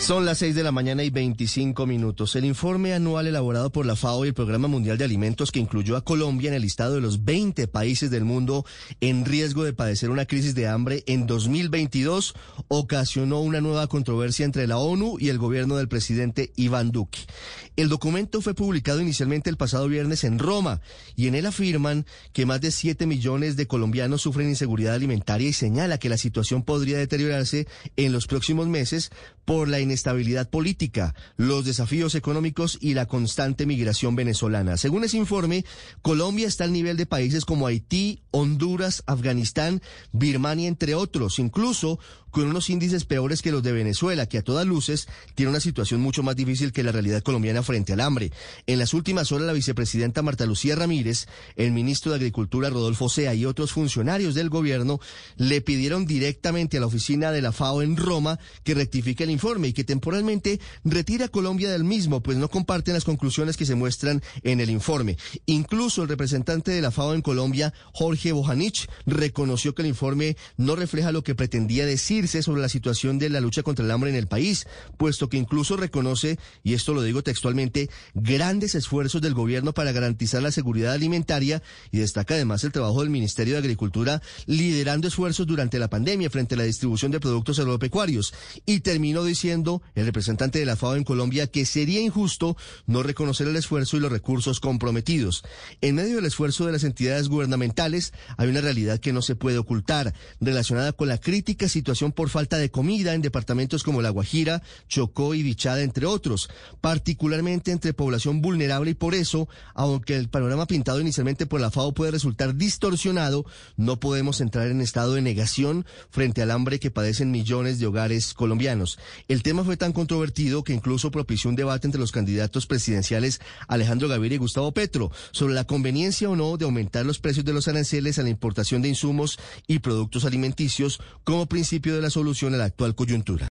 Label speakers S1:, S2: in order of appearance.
S1: Son las 6 de la mañana y 25 minutos. El informe anual elaborado por la FAO y el Programa Mundial de Alimentos que incluyó a Colombia en el listado de los 20 países del mundo en riesgo de padecer una crisis de hambre en 2022 ocasionó una nueva controversia entre la ONU y el gobierno del presidente Iván Duque. El documento fue publicado inicialmente el pasado viernes en Roma y en él afirman que más de 7 millones de colombianos sufren inseguridad alimentaria y señala que la situación podría deteriorarse en los próximos meses por la inestabilidad política, los desafíos económicos y la constante migración venezolana. Según ese informe, Colombia está al nivel de países como Haití, Honduras, Afganistán, Birmania, entre otros, incluso con unos índices peores que los de Venezuela, que a todas luces tiene una situación mucho más difícil que la realidad colombiana frente al hambre. En las últimas horas, la vicepresidenta Marta Lucía Ramírez, el ministro de Agricultura Rodolfo Sea y otros funcionarios del gobierno le pidieron directamente a la oficina de la FAO en Roma que rectifique el informe y que temporalmente retire a Colombia del mismo, pues no comparten las conclusiones que se muestran en el informe. Incluso el representante de la FAO en Colombia, Jorge Bojanich, reconoció que el informe no refleja lo que pretendía decir sobre la situación de la lucha contra el hambre en el país, puesto que incluso reconoce, y esto lo digo textualmente, grandes esfuerzos del gobierno para garantizar la seguridad alimentaria y destaca además el trabajo del Ministerio de Agricultura liderando esfuerzos durante la pandemia frente a la distribución de productos agropecuarios. Y terminó diciendo el representante de la FAO en Colombia que sería injusto no reconocer el esfuerzo y los recursos comprometidos. En medio del esfuerzo de las entidades gubernamentales hay una realidad que no se puede ocultar, relacionada con la crítica situación por falta de comida en departamentos como La Guajira, Chocó y Bichada, entre otros, particularmente entre población vulnerable y por eso, aunque el panorama pintado inicialmente por la FAO puede resultar distorsionado, no podemos entrar en estado de negación frente al hambre que padecen millones de hogares colombianos. El tema fue tan controvertido que incluso propició un debate entre los candidatos presidenciales Alejandro Gaviria y Gustavo Petro sobre la conveniencia o no de aumentar los precios de los aranceles a la importación de insumos y productos alimenticios como principio la solución a la actual coyuntura.